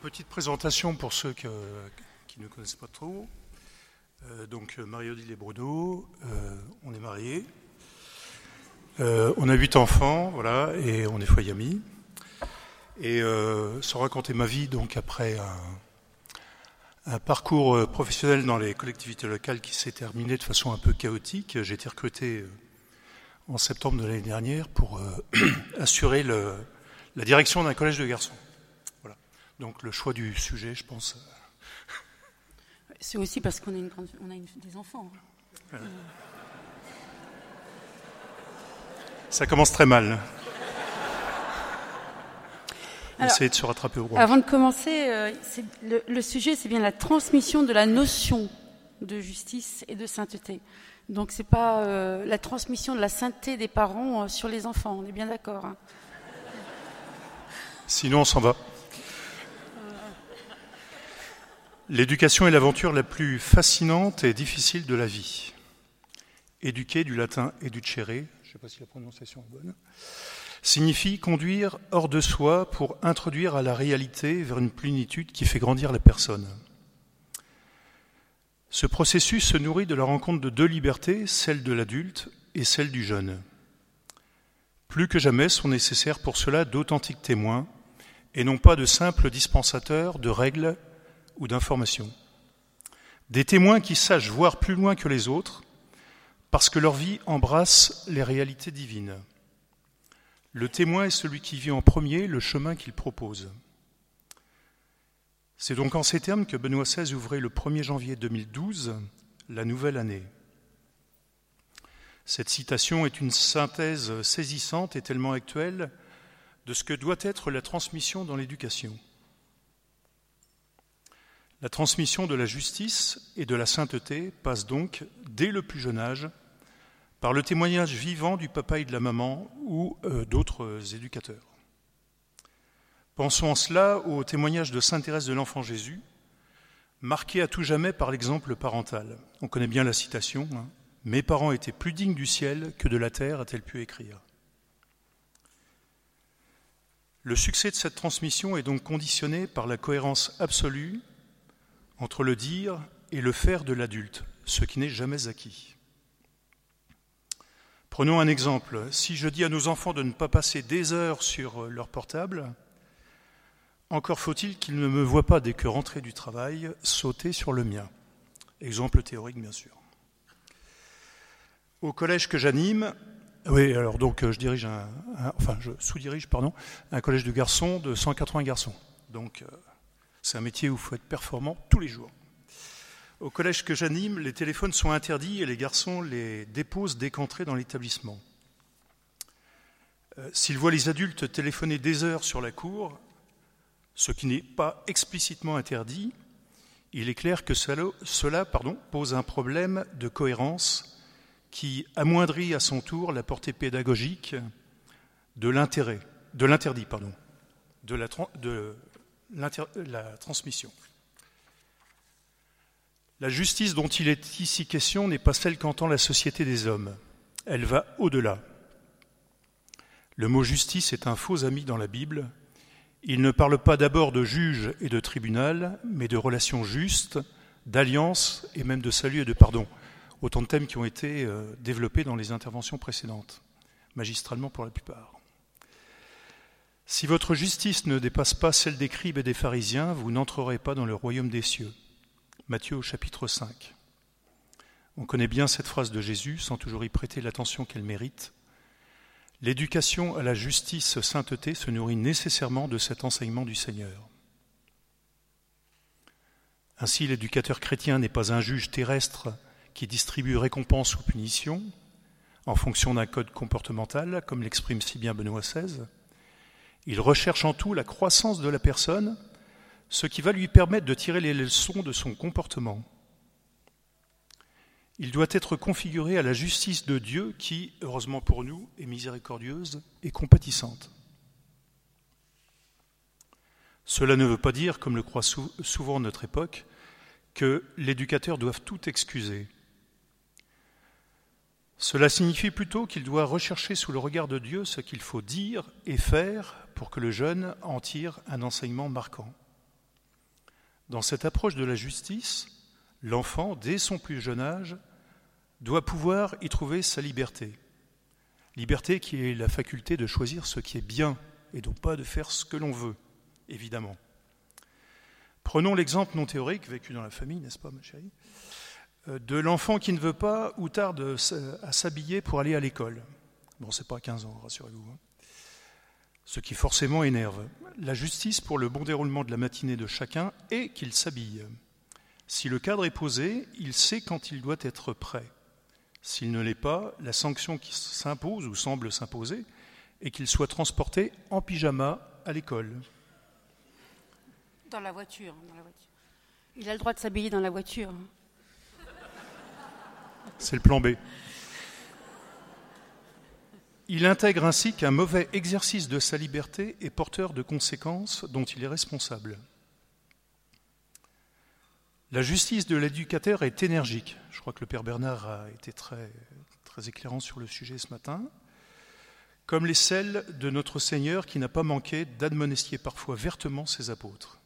Petite présentation pour ceux qui ne connaissent pas trop. Euh, donc Marie-Odile et Bruno, euh, on est mariés. Euh, on a huit enfants, voilà, et on est foyer amis. Et sans raconter ma vie, donc après un, parcours professionnel dans les collectivités locales qui s'est terminé de façon un peu chaotique, j'ai été recruté en septembre de l'année dernière pour assurer la direction d'un collège de garçons. Donc le choix du sujet, je pense. Euh, C'est aussi parce qu'on a, une, on a une, des enfants. Hein. Ça commence très mal. Essayez de se rattraper au roi. Avant de commencer, euh, le, le, sujet, c'est bien la transmission de la notion de justice et de sainteté. Donc, c'est pas euh, la transmission de la sainteté des parents euh, sur les enfants. On est bien d'accord. Hein. Sinon, on s'en va. L'éducation est l'aventure la plus fascinante et difficile de la vie. Éduquer, du latin educere, je ne sais pas si la prononciation est bonne, signifie conduire hors de soi pour introduire à la réalité vers une plénitude qui fait grandir la personne. Ce processus se nourrit de la rencontre de deux libertés, celle de l'adulte et celle du jeune. Plus que jamais sont nécessaires pour cela d'authentiques témoins et non pas de simples dispensateurs de règles ou d'informations. Des témoins qui sachent voir plus loin que les autres parce que leur vie embrasse les réalités divines. Le témoin est celui qui vit en premier le chemin qu'il propose. C'est donc en ces termes que Benoît XVI ouvrait le 1er janvier 2012 la nouvelle année. Cette citation est une synthèse saisissante et tellement actuelle de ce que doit être la transmission dans l'éducation. La transmission de la justice et de la sainteté passe donc, dès le plus jeune âge, par le témoignage vivant du papa et de la maman ou euh, d'autres éducateurs. Pensons en cela au témoignage de Sainte Thérèse de l'Enfant Jésus, marqué à tout jamais par l'exemple parental. On connaît bien la citation hein. Mes parents étaient plus dignes du ciel que de la terre, a-t-elle pu écrire. Le succès de cette transmission est donc conditionné par la cohérence absolue entre le dire et le faire de l'adulte, ce qui n'est jamais acquis. Prenons un exemple. Si je dis à nos enfants de ne pas passer des heures sur leur portable, encore faut-il qu'ils ne me voient pas dès que rentré du travail sauter sur le mien. Exemple théorique, bien sûr. Au collège que j'anime, oui, alors donc je dirige un, enfin je sous-dirige pardon, un collège de garçons de 180 garçons. Donc euh, c'est un métier où il faut être performant tous les jours. Au collège que j'anime, les téléphones sont interdits et les garçons les déposent dès qu'entrés dans l'établissement. Euh, S'ils voient les adultes téléphoner des heures sur la cour, ce qui n'est pas explicitement interdit, il est clair que cela, pose un problème de cohérence qui amoindrit à son tour la portée pédagogique de l'intérêt, de l'interdit, pardon, de la, de la transmission. La justice dont il est ici question n'est pas celle qu'entend la société des hommes. Elle va au-delà. Le mot justice est un faux ami dans la Bible. Il ne parle pas d'abord de juge et de tribunal, mais de relations justes, d'alliance et même de salut et de pardon. Autant de thèmes qui ont été euh, développés dans les interventions précédentes, magistralement pour la plupart. Si votre justice ne dépasse pas celle des scribes et des pharisiens, vous n'entrerez pas dans le royaume des cieux. Matthieu chapitre 5. On connaît bien cette phrase de Jésus sans toujours y prêter l'attention qu'elle mérite. L'éducation à la justice sainteté se nourrit nécessairement de cet enseignement du Seigneur. Ainsi, l'éducateur chrétien n'est pas un juge terrestre qui distribue récompense ou punition en fonction d'un code comportemental, comme l'exprime si bien Benoît XVI. Il recherche en tout la croissance de la personne, ce qui va lui permettre de tirer les leçons de son comportement. Il doit être configuré à la justice de Dieu qui, heureusement pour nous, est miséricordieuse et compatissante. Cela ne veut pas dire, comme le croit souvent notre époque, que l'éducateur doit tout excuser. Cela signifie plutôt qu'il doit rechercher sous le regard de Dieu ce qu'il faut dire et faire pour que le jeune en tire un enseignement marquant. Dans cette approche de la justice, l'enfant, dès son plus jeune âge, doit pouvoir y trouver sa liberté. Liberté qui est la faculté de choisir ce qui est bien et donc pas de faire ce que l'on veut, évidemment. Prenons l'exemple non théorique vécu dans la famille, n'est-ce pas, ma chérie, euh, de l'enfant qui ne veut pas ou tarde à s'habiller pour aller à l'école. Bon, c'est pas 15 ans, rassurez-vous. Hein. Ce qui forcément énerve. La justice pour le bon déroulement de la matinée de chacun est qu'il s'habille. Si le cadre est posé, il sait quand il doit être prêt. S'il ne l'est pas, la sanction qui s'impose ou semble s'imposer est qu'il soit transporté en pyjama à l'école. Dans la voiture, dans la voiture. Il a le droit de s'habiller dans la voiture. C'est le plan B. Il intègre ainsi qu'un mauvais exercice de sa liberté est porteur de conséquences dont il est responsable. La justice de l'éducateur est énergique. Je crois que le Père Bernard a été très, éclairant sur le sujet ce matin. Comme les celles de notre Seigneur qui n'a pas manqué d'admonester parfois vertement ses apôtres.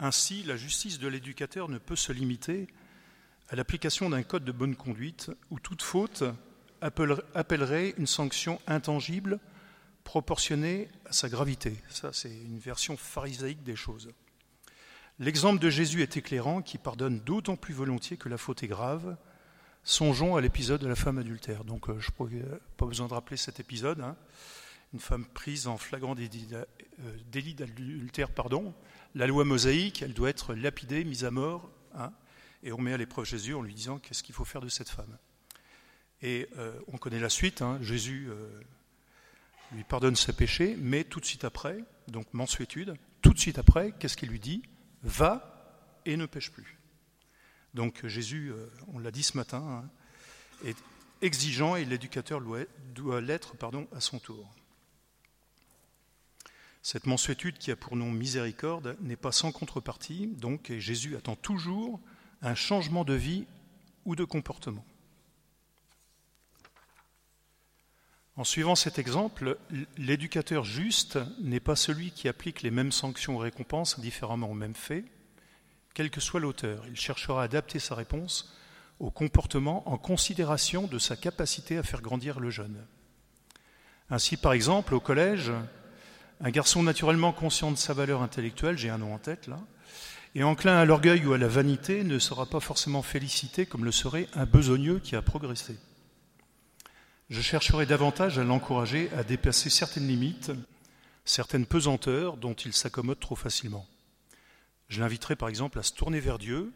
Ainsi, la justice de l'éducateur ne peut se limiter à l'application d'un code de bonne conduite où toute faute appellerait une sanction intangible proportionnée à sa gravité. Ça, c'est une version pharisaïque des choses. L'exemple de Jésus est éclairant, qui pardonne d'autant plus volontiers que la faute est grave. Songeons à l'épisode de la femme adultère. Donc, euh, je n'ai pas besoin de rappeler cet épisode. Hein. Une femme prise en flagrant délit euh, d'adultère, pardon. La loi mosaïque, elle doit être lapidée, mise à mort. Hein. et on met à l'épreuve Jésus en lui disant qu'est-ce qu'il faut faire de cette femme? Et euh, on connaît la suite, hein. Jésus euh, lui pardonne ses péchés, mais tout de suite après, donc mensuétude, tout de suite après, qu'est-ce qu'il lui dit? Va et ne pêche plus. Donc Jésus, euh, on l'a dit ce matin, hein, est exigeant et l'éducateur doit l'être à son tour. Cette mensuétude qui a pour nom miséricorde n'est pas sans contrepartie, donc, et Jésus attend toujours un changement de vie ou de comportement. En suivant cet exemple, l'éducateur juste n'est pas celui qui applique les mêmes sanctions ou récompenses différemment aux mêmes faits, quel que soit l'auteur. Il cherchera à adapter sa réponse au comportement en considération de sa capacité à faire grandir le jeune. Ainsi, par exemple, au collège, un garçon naturellement conscient de sa valeur intellectuelle, j'ai un nom en tête là, et enclin à l'orgueil ou à la vanité ne sera pas forcément félicité comme le serait un besogneux qui a progressé. Je chercherai davantage à l'encourager à dépasser certaines limites, certaines pesanteurs dont il s'accommode trop facilement. Je l'inviterai par exemple à se tourner vers Dieu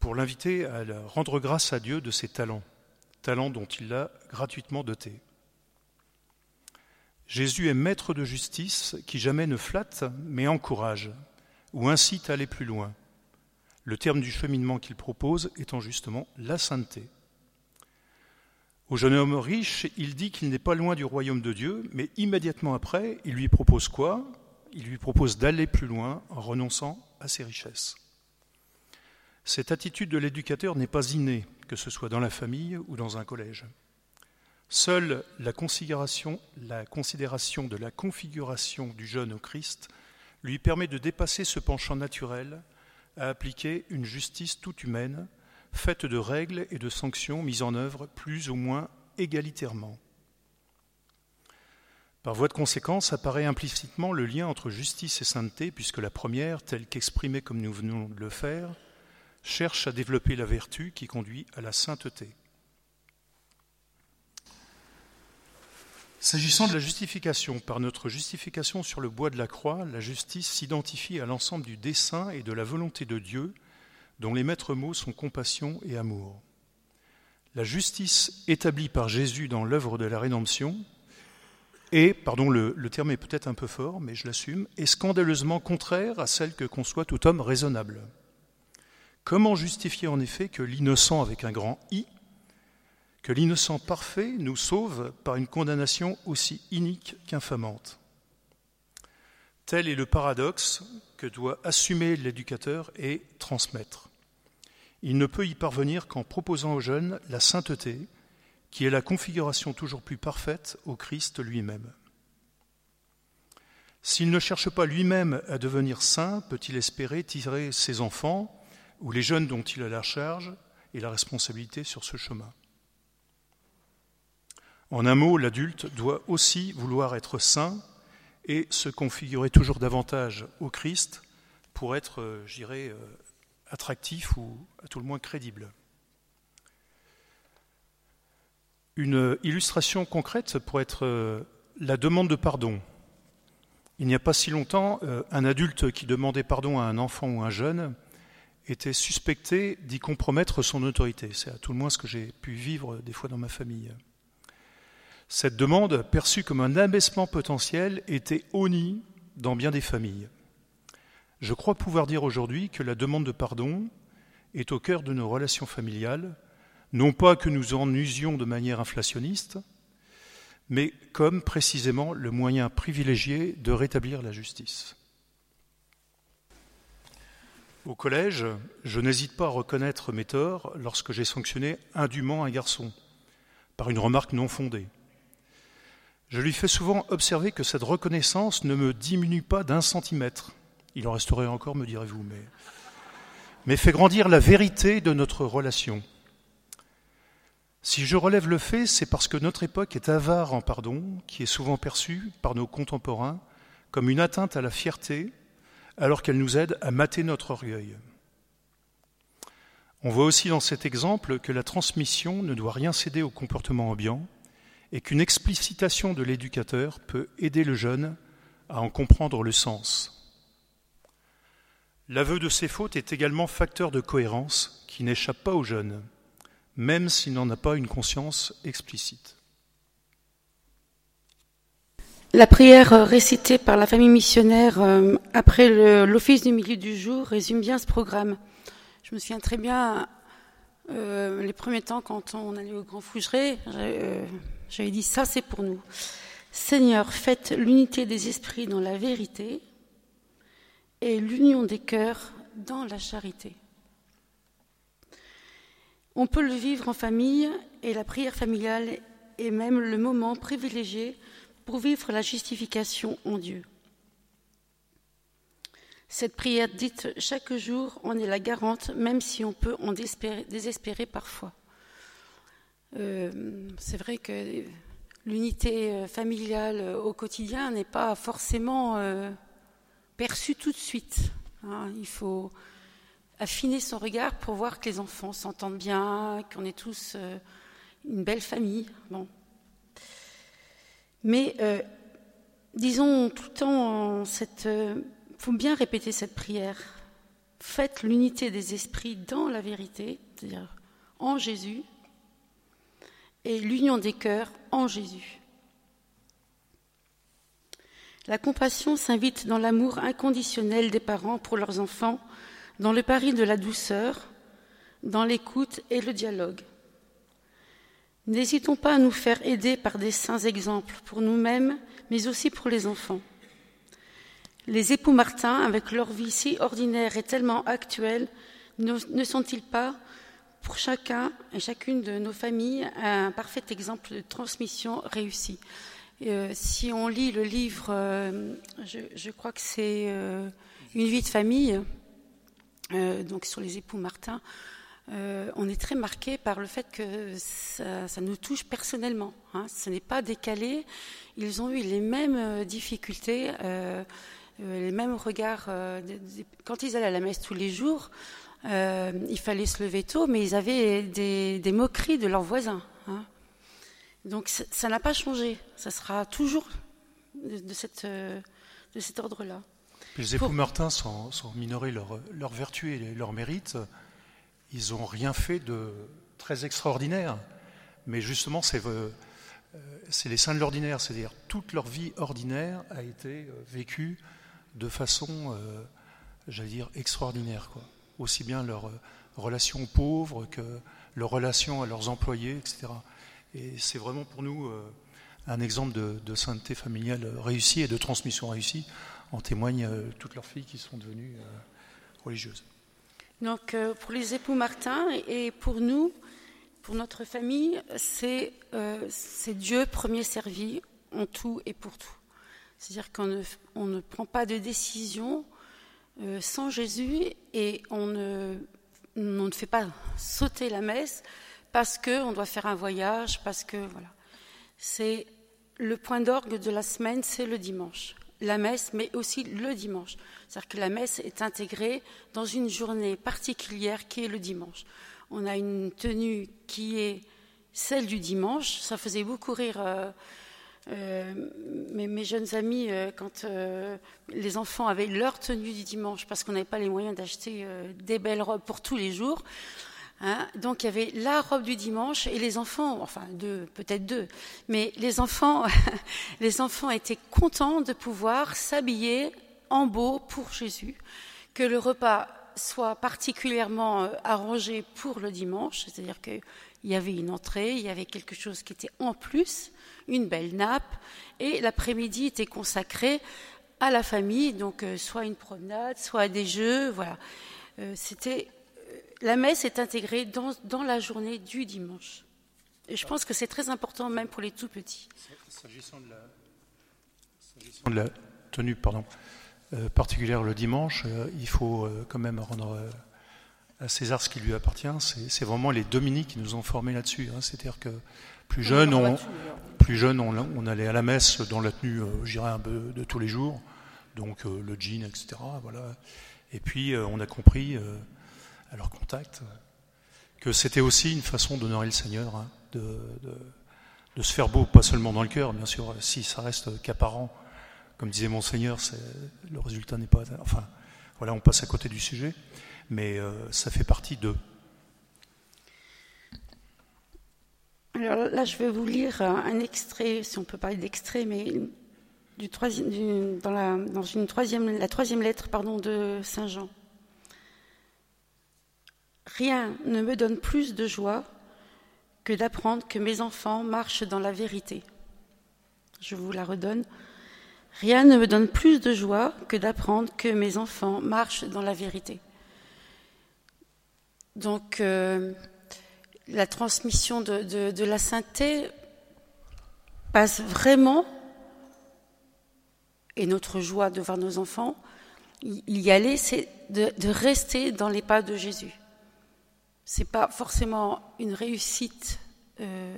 pour l'inviter à rendre grâce à Dieu de ses talents, talents dont il l'a gratuitement doté. Jésus est maître de justice qui jamais ne flatte mais encourage ou incite à aller plus loin. Le terme du cheminement qu'il propose étant justement la sainteté. Au jeune homme riche, il dit qu'il n'est pas loin du royaume de Dieu, mais immédiatement après, il lui propose quoi? Il lui propose d'aller plus loin en renonçant à ses richesses. Cette attitude de l'éducateur n'est pas innée, que ce soit dans la famille ou dans un collège. Seule la considération, de la configuration du jeune au Christ lui permet de dépasser ce penchant naturel à appliquer une justice toute humaine faite de règles et de sanctions mises en œuvre plus ou moins égalitairement. Par voie de conséquence apparaît implicitement le lien entre justice et sainteté, puisque la première, telle qu'exprimée comme nous venons de le faire, cherche à développer la vertu qui conduit à la sainteté. S'agissant de la justification, par notre justification sur le bois de la croix, la justice s'identifie à l'ensemble du dessein et de la volonté de Dieu dont les maîtres mots sont compassion et amour. La justice établie par Jésus dans l'œuvre de la rédemption est, pardon, le, terme est peut-être un peu fort, mais je l'assume, est scandaleusement contraire à celle que conçoit tout homme raisonnable. Comment justifier en effet que l'innocent avec un grand I, que l'innocent parfait nous sauve par une condamnation aussi inique qu'infamante? Tel est le paradoxe que doit assumer l'éducateur et transmettre. Il ne peut y parvenir qu'en proposant aux jeunes la sainteté, qui est la configuration toujours plus parfaite au Christ lui-même. S'il ne cherche pas lui-même à devenir saint, peut-il espérer tirer ses enfants ou les jeunes dont il a la charge et la responsabilité sur ce chemin? En un mot, l'adulte doit aussi vouloir être saint et se configurer toujours davantage au Christ pour être, euh, je dirais, euh, attractif ou à tout le moins crédible. Une illustration concrète pourrait être euh, la demande de pardon. Il n'y a pas si longtemps, un adulte qui demandait pardon à un enfant ou un jeune était suspecté d'y compromettre son autorité. C'est à tout le moins ce que j'ai pu vivre des fois dans ma famille. Cette demande, perçue comme un abaissement potentiel, était honnie dans bien des familles. Je crois pouvoir dire aujourd'hui que la demande de pardon est au cœur de nos relations familiales, non pas que nous en usions de manière inflationniste, mais comme précisément le moyen privilégié de rétablir la justice. Au collège, je n'hésite pas à reconnaître mes torts lorsque j'ai sanctionné indûment un garçon, par une remarque non fondée. Je lui fais souvent observer que cette reconnaissance ne me diminue pas d'un centimètre. Il en resterait encore, me direz-vous, mais, fait grandir la vérité de notre relation. Si je relève le fait, c'est parce que notre époque est avare en pardon, qui est souvent perçue par nos contemporains comme une atteinte à la fierté, alors qu'elle nous aide à mater notre orgueil. On voit aussi dans cet exemple que la transmission ne doit rien céder au comportement ambiant, et qu'une explicitation de l'éducateur peut aider le jeune à en comprendre le sens. L'aveu de ses fautes est également facteur de cohérence qui n'échappe pas au jeune, même s'il n'en a pas une conscience explicite. La prière récitée par la famille missionnaire euh, après l'office du milieu du jour résume bien ce programme. Je me souviens très bien, euh, les premiers temps, quand on allait au Grand Fougeray, euh, j'avais dit ça, c'est pour nous. Seigneur, faites l'unité des esprits dans la vérité et l'union des cœurs dans la charité. On peut le vivre en famille et la prière familiale est même le moment privilégié pour vivre la justification en Dieu. Cette prière dite chaque jour en est la garante, même si on peut en désespérer parfois. Euh, c'est vrai que l'unité euh, familiale euh, au quotidien n'est pas forcément perçue tout de suite. Hein. Il faut affiner son regard pour voir que les enfants s'entendent bien, qu'on est tous une belle famille. Bon. Mais disons tout le temps, il faut bien répéter cette prière. Faites l'unité des esprits dans la vérité, c'est-à-dire en Jésus, et l'union des cœurs en Jésus. La compassion s'invite dans l'amour inconditionnel des parents pour leurs enfants, dans le pari de la douceur, dans l'écoute et le dialogue. N'hésitons pas à nous faire aider par des saints exemples pour nous-mêmes, mais aussi pour les enfants. Les époux Martin, avec leur vie si ordinaire et tellement actuelle, ne sont-ils pas pour chacun et chacune de nos familles un parfait exemple de transmission réussie. Euh, si on lit le livre, euh, je, crois que c'est euh, Une vie de famille, donc sur les époux Martin, on est très marqué par le fait que ça, nous touche personnellement. Hein. ce n'est pas décalé. Ils ont eu les mêmes difficultés, les mêmes regards. quand ils allaient à la messe tous les jours, euh, il fallait se lever tôt, mais ils avaient des, moqueries de leurs voisins. Hein. Donc ça n'a pas changé. Ça sera toujours de, cette, euh, de cet ordre-là. Les époux Martin, sont, sont minorés leur, leur vertu et leur mérite, ils n'ont rien fait de très extraordinaire. Mais justement, c'est euh, les saints de l'ordinaire, c'est-à-dire toute leur vie ordinaire a été vécue de façon, j'allais dire, extraordinaire. Quoi aussi bien leurs euh, relations pauvres que leurs relations à leurs employés, etc. Et c'est vraiment pour nous euh, un exemple de, sainteté familiale réussie et de transmission réussie. En témoignent euh, toutes leurs filles qui sont devenues religieuses. Donc pour les époux Martin et pour nous, pour notre famille, c'est Dieu premier servi en tout et pour tout. C'est-à-dire qu'on ne, on ne prend pas de décision euh, sans Jésus et on ne, fait pas sauter la messe parce qu'on doit faire un voyage, parce que voilà. C'est le point d'orgue de la semaine, c'est le dimanche. La messe, mais aussi le dimanche. C'est-à-dire que la messe est intégrée dans une journée particulière qui est le dimanche. On a une tenue qui est celle du dimanche. Ça faisait beaucoup rire euh, euh, mes, jeunes amis euh, quand les enfants avaient leur tenue du dimanche parce qu'on n'avait pas les moyens d'acheter des belles robes pour tous les jours. Hein. donc il y avait la robe du dimanche et les enfants, enfin deux, peut-être deux, mais les enfants, les enfants étaient contents de pouvoir s'habiller en beau pour Jésus, que le repas soit particulièrement arrangé pour le dimanche, c'est-à-dire que il y avait une entrée, il y avait quelque chose qui était en plus, une belle nappe, et l'après-midi était consacré à la famille, donc euh, soit une promenade, soit des jeux, voilà. Euh, c'était euh, la messe est intégrée dans, la journée du dimanche. Et je pense que c'est très important même pour les tout petits. S'agissant de, la, tenue particulière le dimanche, il faut quand même rendre à César ce qui lui appartient. C'est vraiment les dominiques qui nous ont formés là-dessus. Hein. C'est-à-dire que plus jeune, on, plus jeune on, allait à la messe dans la tenue, euh, j'irais un peu de tous les jours, donc euh, le jean, etc. Voilà. Et puis euh, on a compris à leur contact que c'était aussi une façon d'honorer le Seigneur, hein, de, de, se faire beau, pas seulement dans le cœur, bien sûr, si ça reste qu'apparent, comme disait Monseigneur, le résultat n'est pas. Enfin, voilà, on passe à côté du sujet mais euh, ça fait partie d'eux. Alors là, je vais vous lire un extrait, si on peut parler d'extrait, mais du troisième, dans, la, dans une troisième, la troisième lettre pardon, de Saint Jean. Rien ne me donne plus de joie que d'apprendre que mes enfants marchent dans la vérité. Je vous la redonne. Rien ne me donne plus de joie que d'apprendre que mes enfants marchent dans la vérité. Donc, euh, la transmission de, la sainteté passe vraiment, et notre joie de voir nos enfants y aller, c'est de, rester dans les pas de Jésus. C'est pas forcément une réussite euh,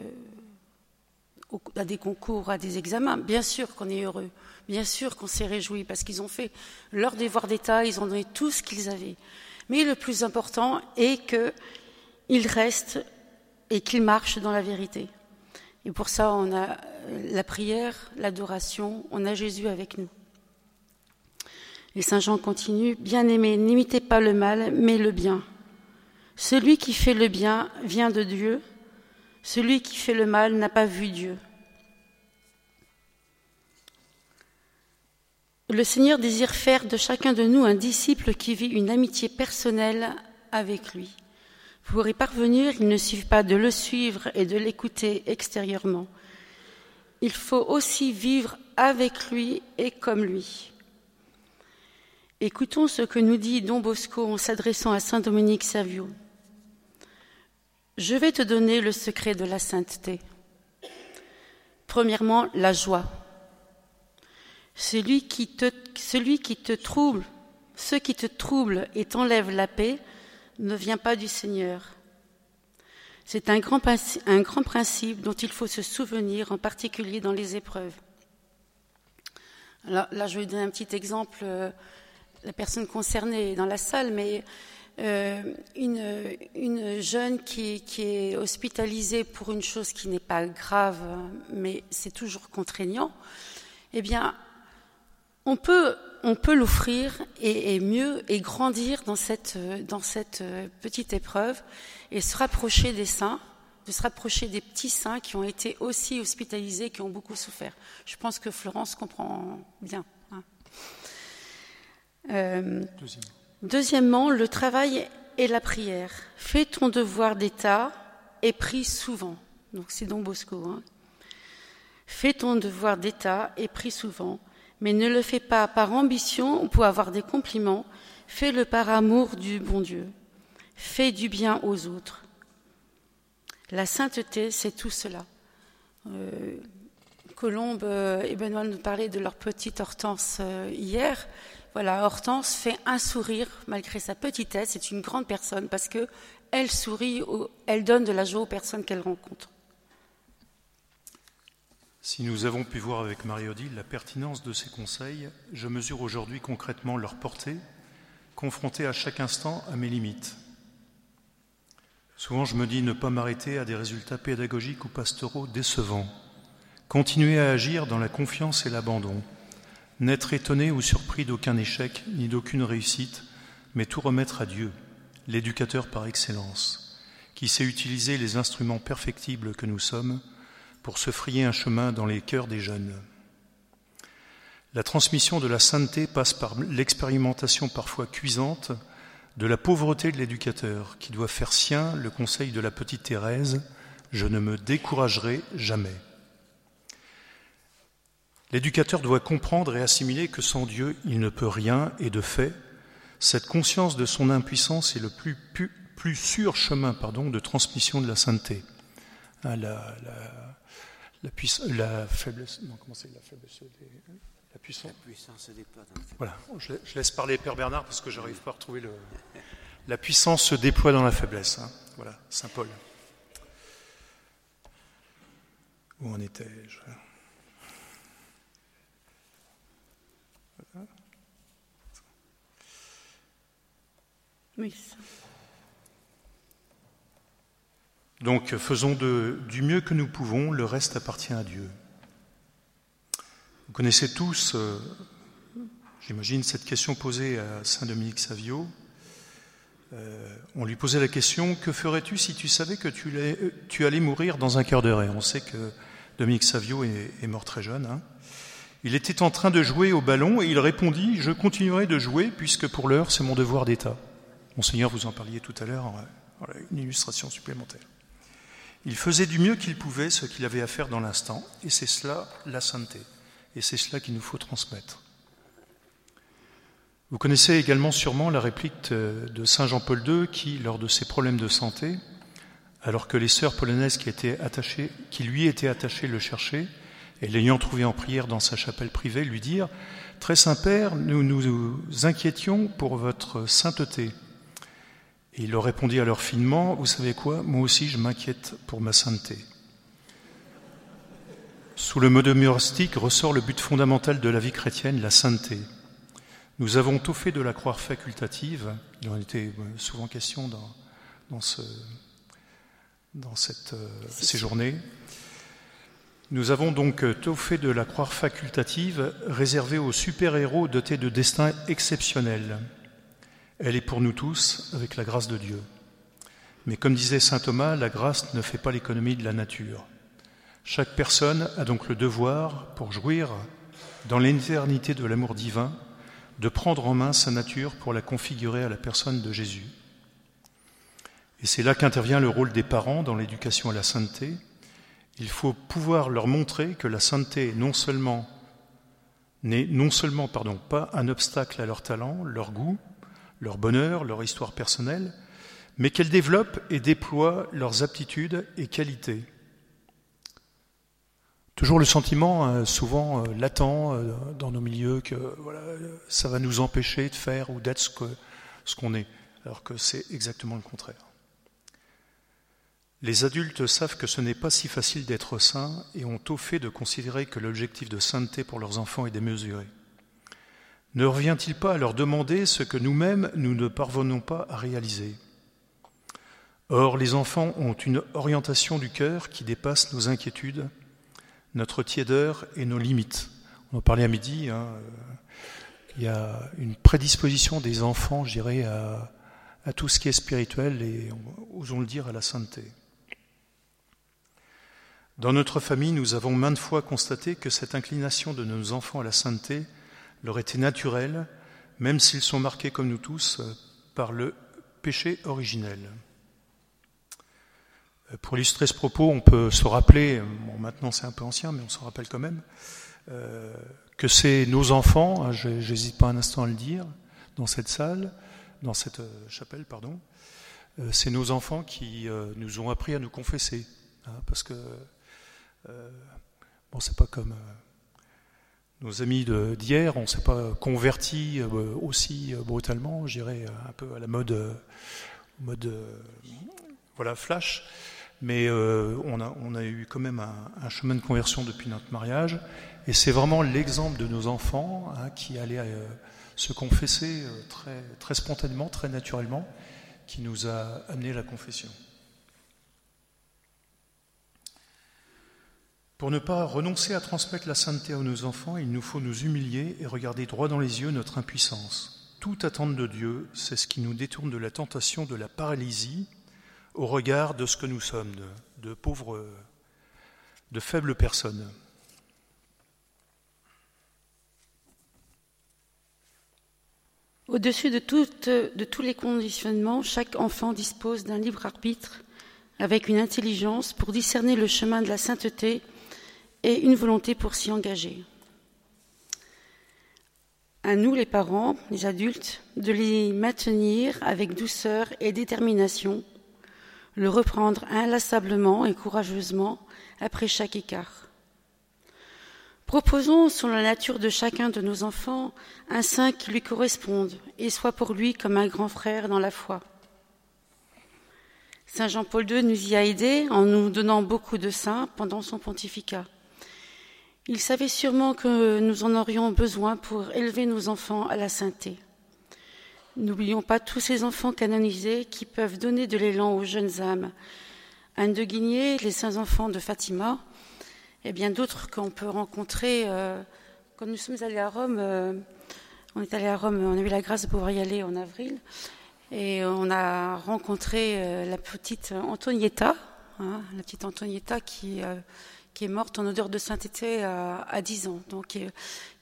à des concours, à des examens. Bien sûr qu'on est heureux, bien sûr qu'on s'est réjoui parce qu'ils ont fait leur devoir d'État, ils ont donné tout ce qu'ils avaient. Mais le plus important est qu'il reste et qu'il marche dans la vérité. Et pour ça, on a la prière, l'adoration, on a Jésus avec nous. Et Saint Jean continue, Bien-aimé, n'imitez pas le mal, mais le bien. Celui qui fait le bien vient de Dieu, celui qui fait le mal n'a pas vu Dieu. Le Seigneur désire faire de chacun de nous un disciple qui vit une amitié personnelle avec lui. Pour y parvenir, il ne suffit pas de le suivre et de l'écouter extérieurement. Il faut aussi vivre avec lui et comme lui. Écoutons ce que nous dit Don Bosco en s'adressant à Saint Dominique Savio. Je vais te donner le secret de la sainteté. Premièrement, la joie. Celui qui te, celui qui te trouble, ceux qui te troublent et t'enlèvent la paix, ne vient pas du Seigneur. C'est un grand, un grand principe dont il faut se souvenir, en particulier dans les épreuves. Alors là, je vais donner un petit exemple. Euh, la personne concernée est dans la salle, mais euh, une, une, jeune qui, qui, est hospitalisée pour une chose qui n'est pas grave, mais c'est toujours contraignant, eh bien, on peut, on peut l'offrir et, mieux et grandir dans cette, dans cette euh, petite épreuve et se rapprocher des saints, de se rapprocher des petits saints qui ont été aussi hospitalisés, qui ont beaucoup souffert. Je pense que Florence comprend bien. Hein. Euh, deuxièmement, le travail et la prière. Fais ton devoir d'État et prie souvent. Donc c'est Don Bosco. Hein. Fais ton devoir d'État et prie souvent mais ne le fais pas par ambition ou pour avoir des compliments, fais-le par amour du bon Dieu. Fais du bien aux autres. La sainteté, c'est tout cela. Euh, Colombe et Benoît nous parlaient de leur petite Hortense hier. Voilà, Hortense fait un sourire malgré sa petitesse. C'est une grande personne parce que elle sourit, elle donne de la joie aux personnes qu'elle rencontre. Si nous avons pu voir avec Marie-Odile la pertinence de ces conseils, je mesure aujourd'hui concrètement leur portée, confronté à chaque instant à mes limites. Souvent, je me dis ne pas m'arrêter à des résultats pédagogiques ou pastoraux décevants, continuer à agir dans la confiance et l'abandon, n'être étonné ou surpris d'aucun échec ni d'aucune réussite, mais tout remettre à Dieu, l'éducateur par excellence, qui sait utiliser les instruments perfectibles que nous sommes pour se frayer un chemin dans les cœurs des jeunes. La transmission de la sainteté passe par l'expérimentation parfois cuisante de la pauvreté de l'éducateur, qui doit faire sien le conseil de la petite Thérèse Je ne me découragerai jamais. L'éducateur doit comprendre et assimiler que sans Dieu, il ne peut rien, et de fait, cette conscience de son impuissance est le plus, sûr chemin de transmission de la sainteté. Hein, la, la, puissance, la faiblesse, non, comment c'est la faiblesse la puissance? La puissance déploie dans la Voilà, je, laisse parler Père Bernard parce que j'arrive pas à retrouver le. La puissance se déploie dans la faiblesse. Hein. Voilà, Saint Paul. Où en étais-je? Oui. Donc faisons du mieux que nous pouvons, le reste appartient à Dieu. Vous connaissez tous, euh, j'imagine, cette question posée à Saint Dominique Savio. Euh, on lui posait la question, que ferais-tu si tu savais que tu allais, mourir dans un quart d'heure Et on sait que Dominique Savio est, mort très jeune. Hein. Il était en train de jouer au ballon et il répondit, je continuerai de jouer puisque pour l'heure c'est mon devoir d'État. Monseigneur, vous en parliez tout à l'heure, une illustration supplémentaire. Il faisait du mieux qu'il pouvait ce qu'il avait à faire dans l'instant, et c'est cela la sainteté, et c'est cela qu'il nous faut transmettre. Vous connaissez également sûrement la réplique de Saint Jean-Paul II qui, lors de ses problèmes de santé, alors que les sœurs polonaises qui, qui lui étaient attachées le cherchaient, et l'ayant trouvé en prière dans sa chapelle privée, lui dirent Très Saint-Père, nous nous inquiétions pour votre sainteté et il leur répondit alors finement, vous savez quoi, moi aussi je m'inquiète pour ma sainteté. Sous le mode mystique ressort le but fondamental de la vie chrétienne, la sainteté. Nous avons tout fait de la croix facultative, il en était souvent question dans, dans, ce, dans cette, euh, ces journées. Nous avons donc tout fait de la croix facultative réservée aux super-héros dotés de destins exceptionnels. Elle est pour nous tous avec la grâce de Dieu. Mais comme disait saint Thomas, la grâce ne fait pas l'économie de la nature. Chaque personne a donc le devoir, pour jouir dans l'éternité de l'amour divin, de prendre en main sa nature pour la configurer à la personne de Jésus. Et c'est là qu'intervient le rôle des parents dans l'éducation à la sainteté. Il faut pouvoir leur montrer que la sainteté non seulement n'est non seulement pardon, pas un obstacle à leur talent, leur goût, leur bonheur, leur histoire personnelle, mais qu'elles développent et déploient leurs aptitudes et qualités. Toujours le sentiment, euh, souvent euh, latent euh, dans nos milieux, que voilà, ça va nous empêcher de faire ou d'être ce qu'on est, alors que c'est exactement le contraire. Les adultes savent que ce n'est pas si facile d'être saint et ont au fait de considérer que l'objectif de sainteté pour leurs enfants est démesuré. Ne revient-il pas à leur demander ce que nous-mêmes nous ne parvenons pas à réaliser? Or, les enfants ont une orientation du cœur qui dépasse nos inquiétudes, notre tiédeur et nos limites. On en parlait à midi. Hein, il y a une prédisposition des enfants, je dirais, à, à tout ce qui est spirituel et, osons le dire, à la sainteté. Dans notre famille, nous avons maintes fois constaté que cette inclination de nos enfants à la sainteté leur était naturel, même s'ils sont marqués comme nous tous euh, par le péché originel. Euh, pour illustrer ce propos, on peut se rappeler, bon, maintenant c'est un peu ancien, mais on se rappelle quand même, euh, que c'est nos enfants, hein, j'hésite pas un instant à le dire, dans cette salle, dans cette chapelle, pardon, c'est nos enfants qui nous ont appris à nous confesser, hein, parce que Bon, c'est pas comme nos amis d'hier, on ne s'est pas converti aussi brutalement, je dirais un peu à la mode, mode voilà, flash. Mais on, a, on, a, eu quand même un, chemin de conversion depuis notre mariage. Et c'est vraiment l'exemple de nos enfants hein, qui allaient se confesser très, très spontanément, très naturellement, qui nous a amené la confession. Pour ne pas renoncer à transmettre la sainteté à nos enfants, il nous faut nous humilier et regarder droit dans les yeux notre impuissance. Toute attente de Dieu, c'est ce qui nous détourne de la tentation de la paralysie au regard de ce que nous sommes, de, pauvres, de faibles personnes. Au-dessus de, de tous les conditionnements, chaque enfant dispose d'un libre arbitre avec une intelligence pour discerner le chemin de la sainteté et une volonté pour s'y engager. À nous, les parents, les adultes, de les maintenir avec douceur et détermination, le reprendre inlassablement et courageusement après chaque écart. Proposons, selon la nature de chacun de nos enfants, un saint qui lui corresponde et soit pour lui comme un grand frère dans la foi. Saint Jean-Paul II nous y a aidés en nous donnant beaucoup de saints pendant son pontificat. Il savait sûrement que nous en aurions besoin pour élever nos enfants à la sainteté. N'oublions pas tous ces enfants canonisés qui peuvent donner de l'élan aux jeunes âmes. Anne de Guigné, les saints enfants de Fatima, et bien d'autres qu'on peut rencontrer. Euh, quand nous sommes allés à Rome, euh, on est allé à Rome, on a eu la grâce de pouvoir y aller en avril, et on a rencontré euh, la petite Antonietta, hein, la petite Antonietta qui qui est morte en odeur de sainteté à, à 10 ans, donc euh,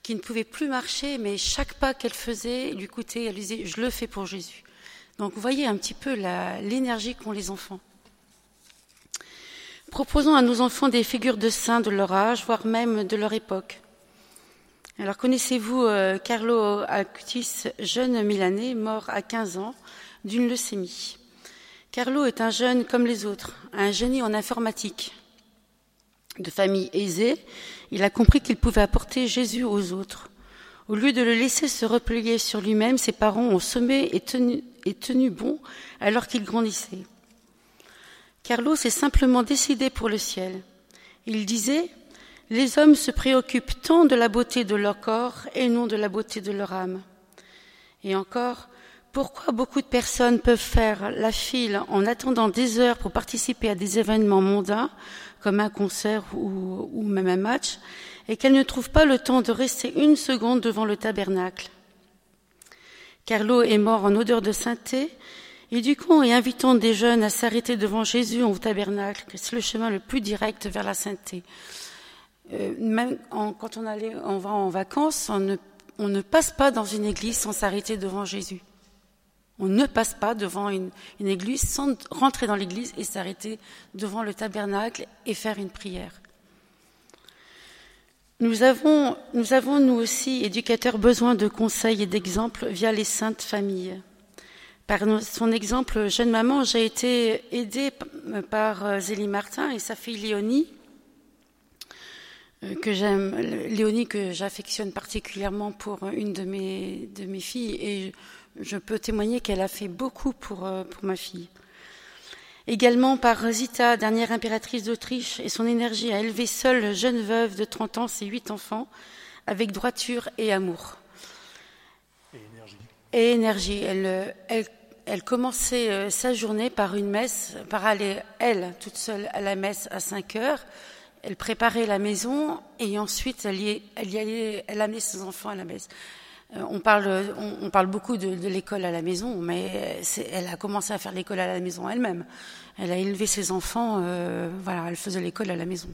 qui ne pouvait plus marcher, mais chaque pas qu'elle faisait lui coûtait, elle disait, je le fais pour Jésus. Donc vous voyez un petit peu l'énergie qu'ont les enfants. Proposons à nos enfants des figures de saints de leur âge, voire même de leur époque. Alors connaissez-vous euh, Carlo Acutis, jeune Milanais, mort à 15 ans d'une leucémie? Carlo est un jeune comme les autres, un génie en informatique de famille aisée, il a compris qu'il pouvait apporter Jésus aux autres. Au lieu de le laisser se replier sur lui-même, ses parents ont semé et tenu, bon alors qu'il grandissait. Carlos s'est simplement décidé pour le ciel. Il disait Les hommes se préoccupent tant de la beauté de leur corps et non de la beauté de leur âme. Et encore, pourquoi beaucoup de personnes peuvent faire la file en attendant des heures pour participer à des événements mondains, comme un concert ou, même un match, et qu'elles ne trouvent pas le temps de rester une seconde devant le tabernacle? Carlo est mort en odeur de sainteté, et du coup, en invitant des jeunes à s'arrêter devant Jésus au tabernacle, c'est le chemin le plus direct vers la sainteté. Euh, même quand on, allait, va en vacances, on ne passe pas dans une église sans s'arrêter devant Jésus. On ne passe pas devant une, église sans rentrer dans l'église et s'arrêter devant le tabernacle et faire une prière. Nous avons, nous avons, nous aussi, éducateurs, besoin de conseils et d'exemples via les saintes familles. Par son exemple, jeune maman, j'ai été aidée par euh, Zélie Martin et sa fille Léonie, euh, que j'aime, Léonie que j'affectionne particulièrement pour une de mes, de mes filles et je peux témoigner qu'elle a fait beaucoup pour, euh, pour ma fille. Également par Rosita, dernière impératrice d'Autriche, et son énergie à élever seule jeune veuve de 30 ans ses huit enfants, avec droiture et amour. Et énergie. Et énergie. Elle, elle, elle commençait euh, sa journée par une messe, par aller, elle, toute seule, à la messe à 5 heures. Elle préparait la maison et ensuite elle y, elle y allait, elle amenait ses enfants à la messe. Euh, on parle, beaucoup de, l'école à la maison, mais elle a commencé à faire l'école à la maison elle-même. Elle a élevé ses enfants, euh, voilà, elle faisait l'école à la maison.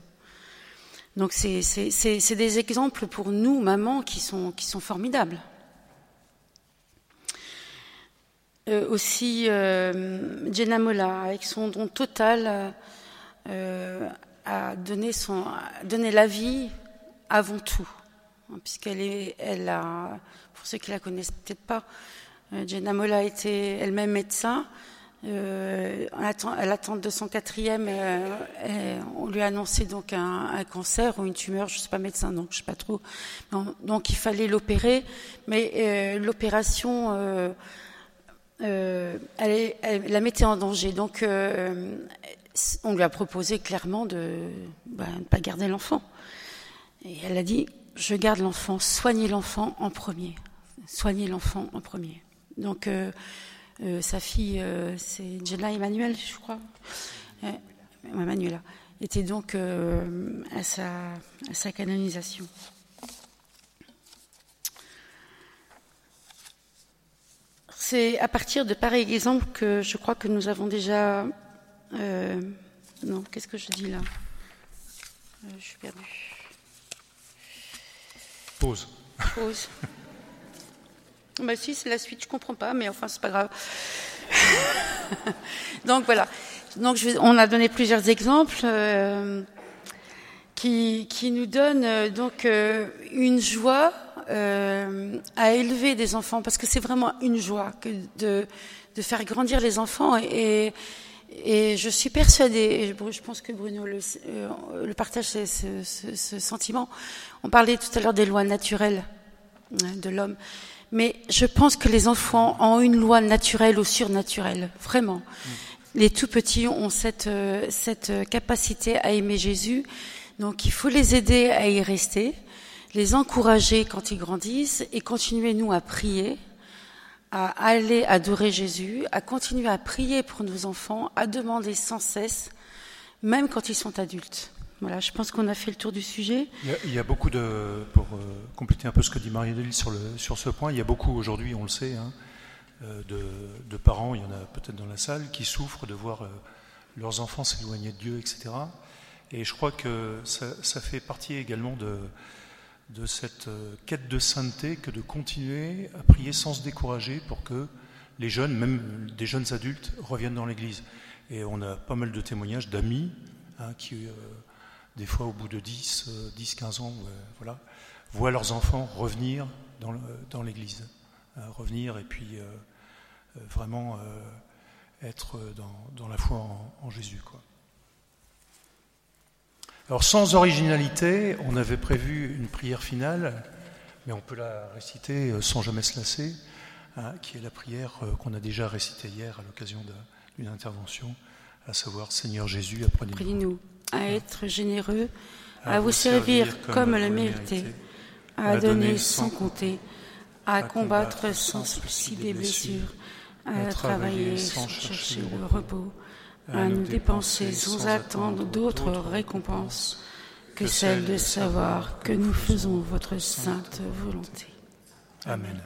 Donc c'est des exemples pour nous, mamans, qui sont, qui sont formidables. Euh, aussi, Jenna Mola, avec son don total, a donné la vie avant tout. Hein, puisqu'elle est, elle a, pour ceux qui la connaissent peut-être pas, euh, Jenna Mola était elle-même médecin, Euh, à l'attente de son quatrième, euh, euh, on lui a annoncé donc un, cancer ou une tumeur. Je ne suis pas médecin, donc je sais pas trop. donc il fallait l'opérer, mais l'opération, elle, la mettait en danger. Donc on lui a proposé clairement de bah, ne pas garder l'enfant. Et elle a dit je garde l'enfant, soignez l'enfant en premier, soignez l'enfant en premier. Donc euh, sa fille, euh, c'est Jenna Emmanuel, je crois. Était donc euh, à sa, à, sa, canonisation. C'est à partir de pareils exemples que je crois que nous avons déjà. non, qu'est-ce que je dis là? Je suis perdue. Pause. Pause. Bah si, c'est la suite, je comprends pas, mais enfin, c'est pas grave. Donc voilà. Donc je on a donné plusieurs exemples euh, qui, qui, nous donnent euh, donc euh, une joie à élever des enfants, parce que c'est vraiment une joie que de, de faire grandir les enfants et, et je suis persuadée, et je pense que Bruno le, le partage ce, ce, ce, sentiment. On parlait tout à l'heure des lois naturelles hein, de l'homme. Mais je pense que les enfants ont une loi naturelle ou surnaturelle, vraiment. Les tout petits ont cette, euh, cette capacité à aimer Jésus, donc il faut les aider à y rester, les encourager quand ils grandissent et continuer, nous, à prier, à aller adorer Jésus, à continuer à prier pour nos enfants, à demander sans cesse, même quand ils sont adultes. Voilà, je pense qu'on a fait le tour du sujet. Il y a, beaucoup de, pour euh, compléter un peu ce que dit Marie-Adèle sur, sur ce point, il y a beaucoup aujourd'hui, on le sait, hein, euh, de, parents, il y en a peut-être dans la salle, qui souffrent de voir euh, leurs enfants s'éloigner de Dieu, etc. Et je crois que ça, fait partie également de, de cette quête de sainteté que de continuer à prier sans se décourager pour que les jeunes, même des jeunes adultes, reviennent dans l'Église. Et on a pas mal de témoignages d'amis hein, qui des fois au bout de 10, 10 15 ans, euh, voilà, voient leurs enfants revenir dans l'Église, euh, revenir et puis euh, vraiment être dans, la foi en, Jésus. Quoi. Alors sans originalité, on avait prévu une prière finale, mais on peut la réciter sans jamais se lasser, hein, qui est la prière qu'on a déjà récitée hier à l'occasion d'une intervention, à savoir Seigneur Jésus, apprenez-nous. À être généreux, à, vous servir comme le mérité, à donner sans compter, à combattre sans souci des blessures, à travailler sans chercher le repos, à nous dépenser sans attendre d'autres récompenses que celle de savoir que nous faisons votre sainte volonté. Amen.